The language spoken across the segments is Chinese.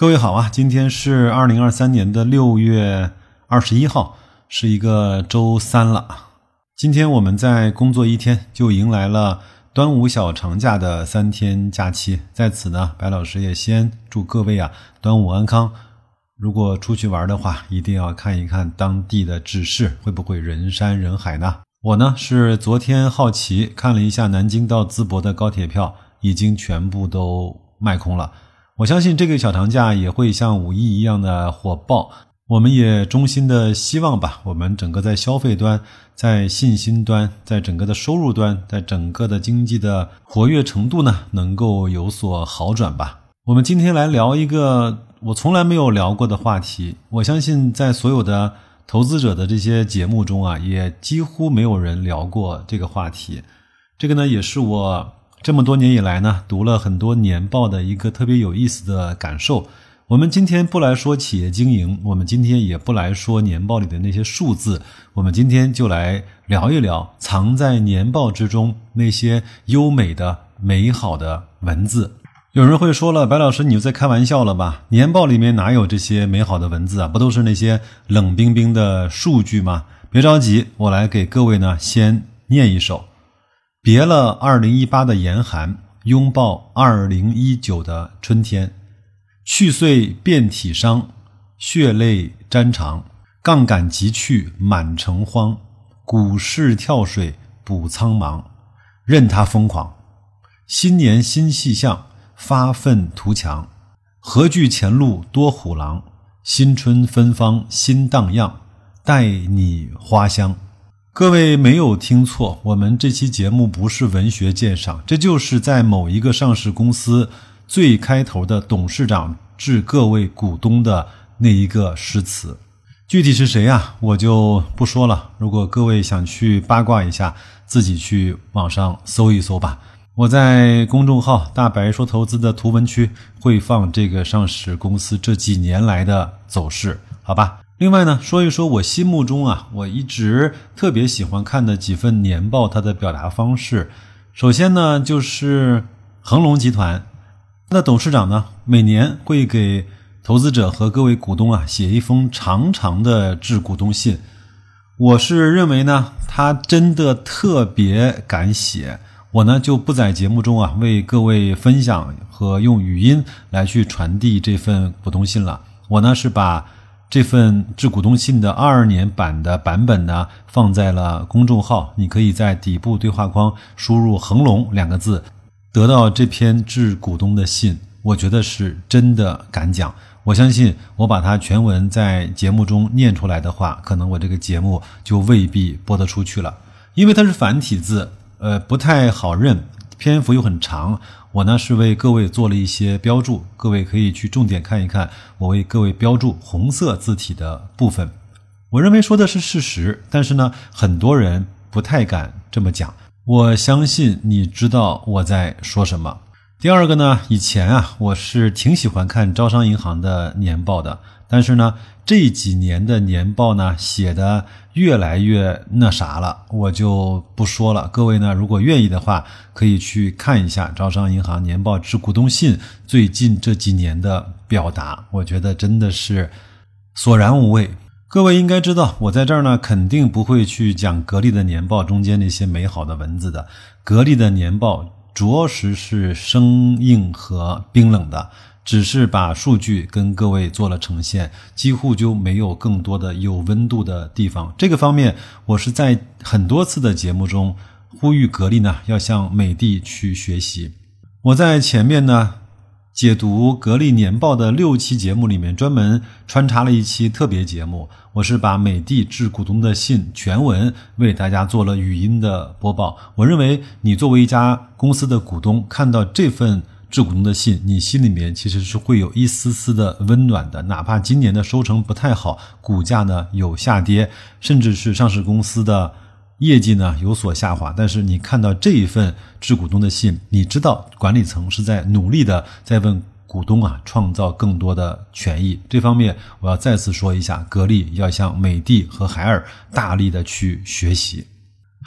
各位好啊，今天是二零二三年的六月二十一号，是一个周三了。今天我们在工作一天，就迎来了端午小长假的三天假期。在此呢，白老师也先祝各位啊端午安康。如果出去玩的话，一定要看一看当地的指示，会不会人山人海呢？我呢是昨天好奇看了一下南京到淄博的高铁票，已经全部都卖空了。我相信这个小长假也会像五一一样的火爆，我们也衷心的希望吧，我们整个在消费端、在信心端、在整个的收入端、在整个的经济的活跃程度呢，能够有所好转吧。我们今天来聊一个我从来没有聊过的话题，我相信在所有的投资者的这些节目中啊，也几乎没有人聊过这个话题。这个呢，也是我。这么多年以来呢，读了很多年报的一个特别有意思的感受。我们今天不来说企业经营，我们今天也不来说年报里的那些数字，我们今天就来聊一聊藏在年报之中那些优美的、美好的文字。有人会说了，白老师，你又在开玩笑了吧？年报里面哪有这些美好的文字啊？不都是那些冷冰冰的数据吗？别着急，我来给各位呢先念一首。别了二零一八的严寒，拥抱二零一九的春天，去岁遍体伤，血泪沾裳，杠杆急去满城荒，股市跳水补苍茫，任他疯狂。新年新气象，发愤图强，何惧前路多虎狼？新春芬芳新荡漾，待你花香。各位没有听错，我们这期节目不是文学鉴赏，这就是在某一个上市公司最开头的董事长致各位股东的那一个诗词。具体是谁呀，我就不说了。如果各位想去八卦一下，自己去网上搜一搜吧。我在公众号“大白说投资”的图文区会放这个上市公司这几年来的走势，好吧？另外呢，说一说我心目中啊，我一直特别喜欢看的几份年报，它的表达方式。首先呢，就是恒隆集团，那董事长呢，每年会给投资者和各位股东啊写一封长长的致股东信。我是认为呢，他真的特别敢写。我呢就不在节目中啊为各位分享和用语音来去传递这份股东信了。我呢是把。这份致股东信的二二年版的版本呢，放在了公众号，你可以在底部对话框输入“恒隆”两个字，得到这篇致股东的信。我觉得是真的敢讲，我相信我把它全文在节目中念出来的话，可能我这个节目就未必播得出去了，因为它是繁体字，呃，不太好认，篇幅又很长。我呢是为各位做了一些标注，各位可以去重点看一看我为各位标注红色字体的部分。我认为说的是事实，但是呢，很多人不太敢这么讲。我相信你知道我在说什么。第二个呢，以前啊，我是挺喜欢看招商银行的年报的。但是呢，这几年的年报呢写的越来越那啥了，我就不说了。各位呢，如果愿意的话，可以去看一下招商银行年报致股东信最近这几年的表达，我觉得真的是索然无味。各位应该知道，我在这儿呢肯定不会去讲格力的年报中间那些美好的文字的。格力的年报着实是生硬和冰冷的。只是把数据跟各位做了呈现，几乎就没有更多的有温度的地方。这个方面，我是在很多次的节目中呼吁格力呢要向美的去学习。我在前面呢解读格力年报的六期节目里面，专门穿插了一期特别节目，我是把美的致股东的信全文为大家做了语音的播报。我认为，你作为一家公司的股东，看到这份。致股东的信，你心里面其实是会有一丝丝的温暖的，哪怕今年的收成不太好，股价呢有下跌，甚至是上市公司的业绩呢有所下滑，但是你看到这一份致股东的信，你知道管理层是在努力的在问股东啊创造更多的权益。这方面我要再次说一下，格力要向美的和海尔大力的去学习。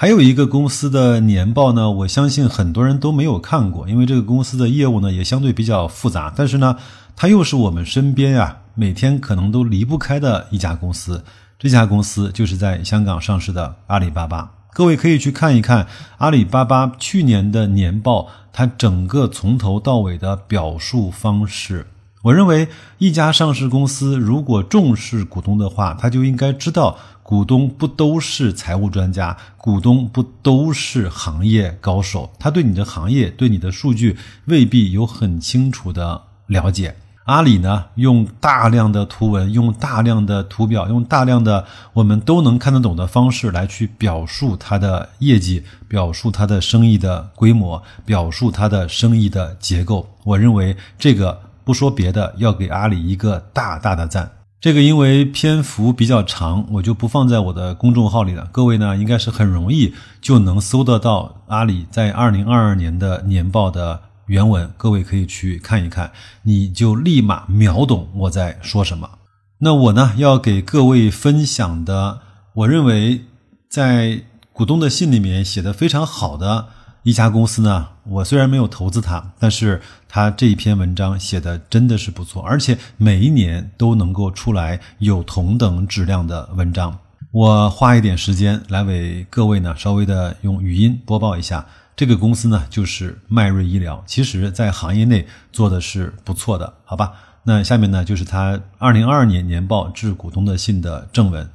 还有一个公司的年报呢，我相信很多人都没有看过，因为这个公司的业务呢也相对比较复杂。但是呢，它又是我们身边啊每天可能都离不开的一家公司。这家公司就是在香港上市的阿里巴巴。各位可以去看一看阿里巴巴去年的年报，它整个从头到尾的表述方式。我认为，一家上市公司如果重视股东的话，他就应该知道，股东不都是财务专家，股东不都是行业高手，他对你的行业、对你的数据未必有很清楚的了解。阿里呢，用大量的图文，用大量的图表，用大量的我们都能看得懂的方式来去表述它的业绩，表述它的生意的规模，表述它的生意的结构。我认为这个不说别的，要给阿里一个大大的赞。这个因为篇幅比较长，我就不放在我的公众号里了。各位呢，应该是很容易就能搜得到阿里在二零二二年的年报的。原文，各位可以去看一看，你就立马秒懂我在说什么。那我呢，要给各位分享的，我认为在股东的信里面写的非常好的一家公司呢，我虽然没有投资它，但是它这一篇文章写的真的是不错，而且每一年都能够出来有同等质量的文章。我花一点时间来为各位呢，稍微的用语音播报一下。这个公司呢，就是迈瑞医疗，其实在行业内做的是不错的，好吧？那下面呢，就是它二零二二年年报致股东的信的正文。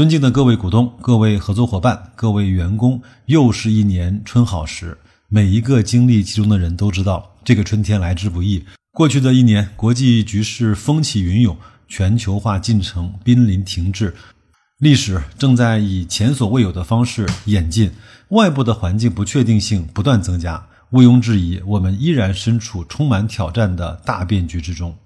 尊敬的各位股东、各位合作伙伴、各位员工，又是一年春好时。每一个经历其中的人都知道，这个春天来之不易。过去的一年，国际局势风起云涌，全球化进程濒临停滞。历史正在以前所未有的方式演进，外部的环境不确定性不断增加。毋庸置疑，我们依然身处充满挑战的大变局之中。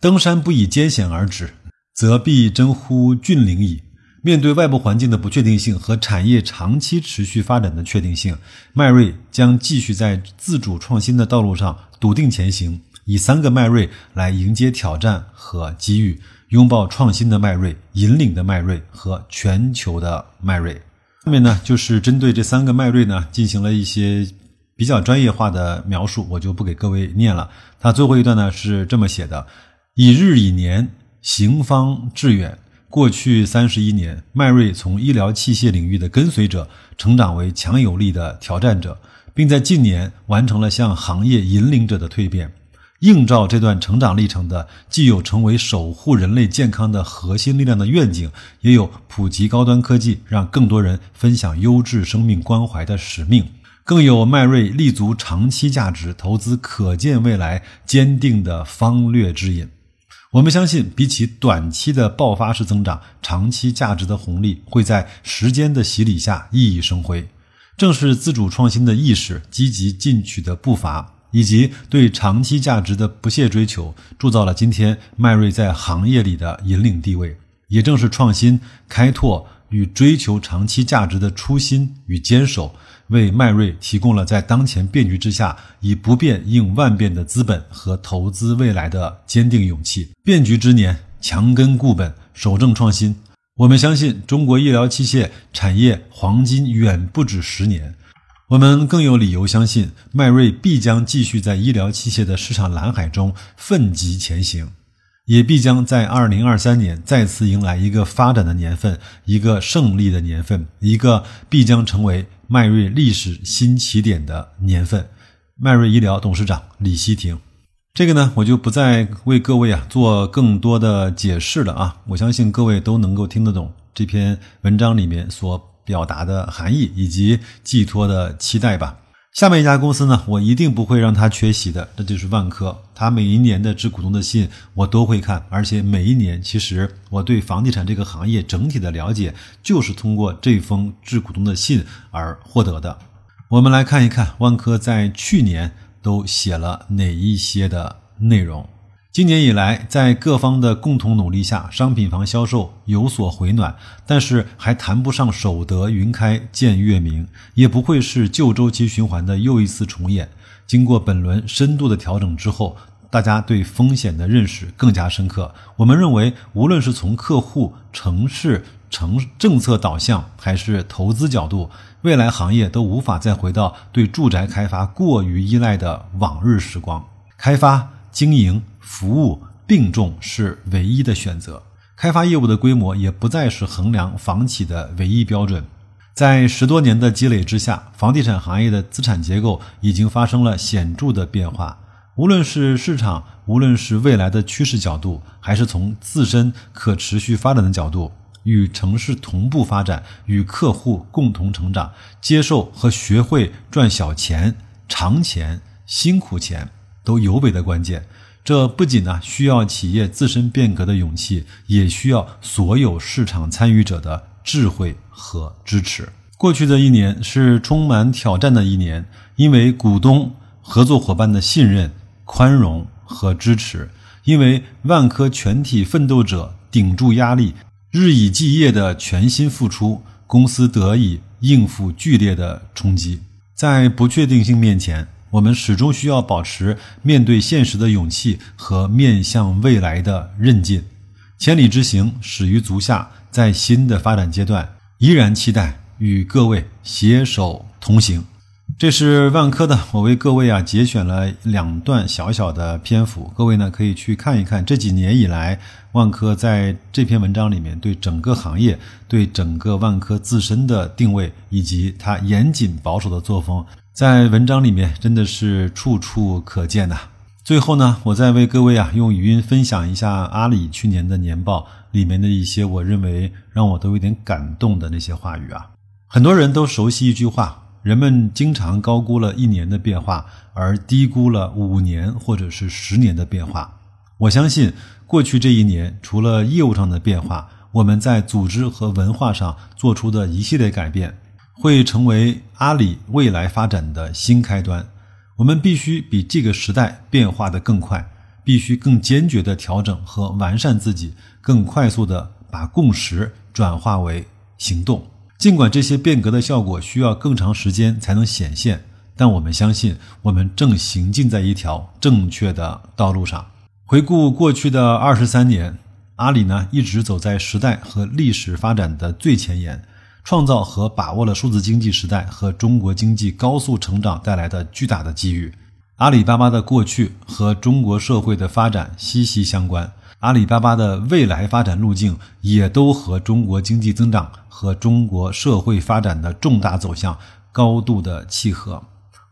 登山不以艰险而止，则必真乎峻岭矣。面对外部环境的不确定性和产业长期持续发展的确定性，迈瑞将继续在自主创新的道路上笃定前行，以三个迈瑞来迎接挑战和机遇。拥抱创新的迈瑞，引领的迈瑞和全球的迈瑞。下面呢，就是针对这三个迈瑞呢，进行了一些比较专业化的描述，我就不给各位念了。它最后一段呢是这么写的：以日以年，行方致远。过去三十一年，迈瑞从医疗器械领域的跟随者，成长为强有力的挑战者，并在近年完成了向行业引领者的蜕变。映照这段成长历程的，既有成为守护人类健康的核心力量的愿景，也有普及高端科技，让更多人分享优质生命关怀的使命，更有迈瑞立足长期价值投资可见未来坚定的方略指引。我们相信，比起短期的爆发式增长，长期价值的红利会在时间的洗礼下熠熠生辉。正是自主创新的意识、积极进取的步伐。以及对长期价值的不懈追求，铸造了今天迈瑞在行业里的引领地位。也正是创新、开拓与追求长期价值的初心与坚守，为迈瑞提供了在当前变局之下以不变应万变的资本和投资未来的坚定勇气。变局之年，强根固本，守正创新。我们相信，中国医疗器械产业黄金远不止十年。我们更有理由相信，迈瑞必将继续在医疗器械的市场蓝海中奋楫前行，也必将在二零二三年再次迎来一个发展的年份，一个胜利的年份，一个必将成为迈瑞历史新起点的年份。迈瑞医疗董事长李希廷，这个呢，我就不再为各位啊做更多的解释了啊，我相信各位都能够听得懂这篇文章里面所。表达的含义以及寄托的期待吧。下面一家公司呢，我一定不会让他缺席的，那就是万科。它每一年的致股东的信我都会看，而且每一年其实我对房地产这个行业整体的了解，就是通过这封致股东的信而获得的。我们来看一看万科在去年都写了哪一些的内容。今年以来，在各方的共同努力下，商品房销售有所回暖，但是还谈不上守得云开见月明，也不会是旧周期循环的又一次重演。经过本轮深度的调整之后，大家对风险的认识更加深刻。我们认为，无论是从客户、城市、城政策导向，还是投资角度，未来行业都无法再回到对住宅开发过于依赖的往日时光。开发、经营。服务、并重是唯一的选择。开发业务的规模也不再是衡量房企的唯一标准。在十多年的积累之下，房地产行业的资产结构已经发生了显著的变化。无论是市场，无论是未来的趋势角度，还是从自身可持续发展的角度，与城市同步发展，与客户共同成长，接受和学会赚小钱、长钱、辛苦钱，都尤为的关键。这不仅呢需要企业自身变革的勇气，也需要所有市场参与者的智慧和支持。过去的一年是充满挑战的一年，因为股东、合作伙伴的信任。宽容和支持，因为万科全体奋斗者顶住压力，日以继夜的全心付出，公司得以应付剧烈的冲击。在不确定性面前，我们始终需要保持面对现实的勇气和面向未来的韧劲。千里之行，始于足下。在新的发展阶段，依然期待与各位携手同行。这是万科的，我为各位啊节选了两段小小的篇幅，各位呢可以去看一看这几年以来万科在这篇文章里面对整个行业、对整个万科自身的定位以及它严谨保守的作风，在文章里面真的是处处可见呐。最后呢，我再为各位啊用语音分享一下阿里去年的年报里面的一些我认为让我都有点感动的那些话语啊。很多人都熟悉一句话。人们经常高估了一年的变化，而低估了五年或者是十年的变化。我相信，过去这一年，除了业务上的变化，我们在组织和文化上做出的一系列改变，会成为阿里未来发展的新开端。我们必须比这个时代变化的更快，必须更坚决地调整和完善自己，更快速地把共识转化为行动。尽管这些变革的效果需要更长时间才能显现，但我们相信，我们正行进在一条正确的道路上。回顾过去的二十三年，阿里呢一直走在时代和历史发展的最前沿，创造和把握了数字经济时代和中国经济高速成长带来的巨大的机遇。阿里巴巴的过去和中国社会的发展息息相关。阿里巴巴的未来发展路径也都和中国经济增长和中国社会发展的重大走向高度的契合。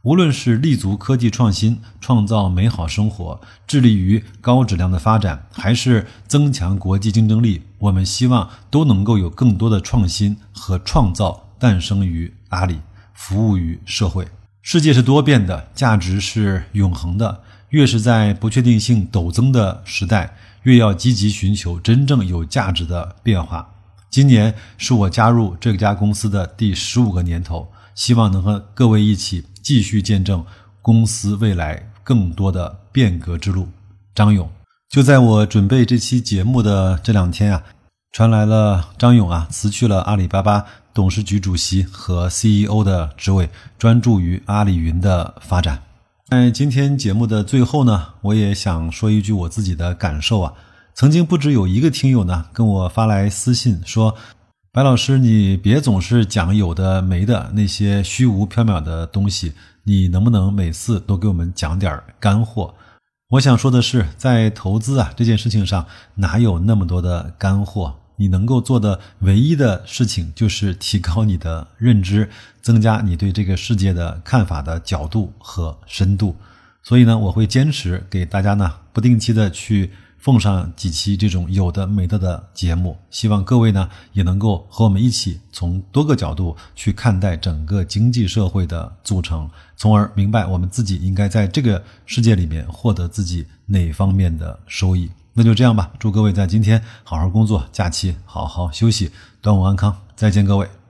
无论是立足科技创新，创造美好生活，致力于高质量的发展，还是增强国际竞争力，我们希望都能够有更多的创新和创造诞生于阿里，服务于社会。世界是多变的，价值是永恒的。越是在不确定性陡增的时代。越要积极寻求真正有价值的变化。今年是我加入这家公司的第十五个年头，希望能和各位一起继续见证公司未来更多的变革之路。张勇，就在我准备这期节目的这两天啊，传来了张勇啊辞去了阿里巴巴董事局主席和 CEO 的职位，专注于阿里云的发展。在今天节目的最后呢，我也想说一句我自己的感受啊。曾经不止有一个听友呢跟我发来私信说：“白老师，你别总是讲有的没的那些虚无缥缈的东西，你能不能每次都给我们讲点干货？”我想说的是，在投资啊这件事情上，哪有那么多的干货？你能够做的唯一的事情，就是提高你的认知，增加你对这个世界的看法的角度和深度。所以呢，我会坚持给大家呢不定期的去奉上几期这种有的没的的节目。希望各位呢也能够和我们一起从多个角度去看待整个经济社会的组成，从而明白我们自己应该在这个世界里面获得自己哪方面的收益。那就这样吧，祝各位在今天好好工作，假期好好休息，端午安康，再见各位。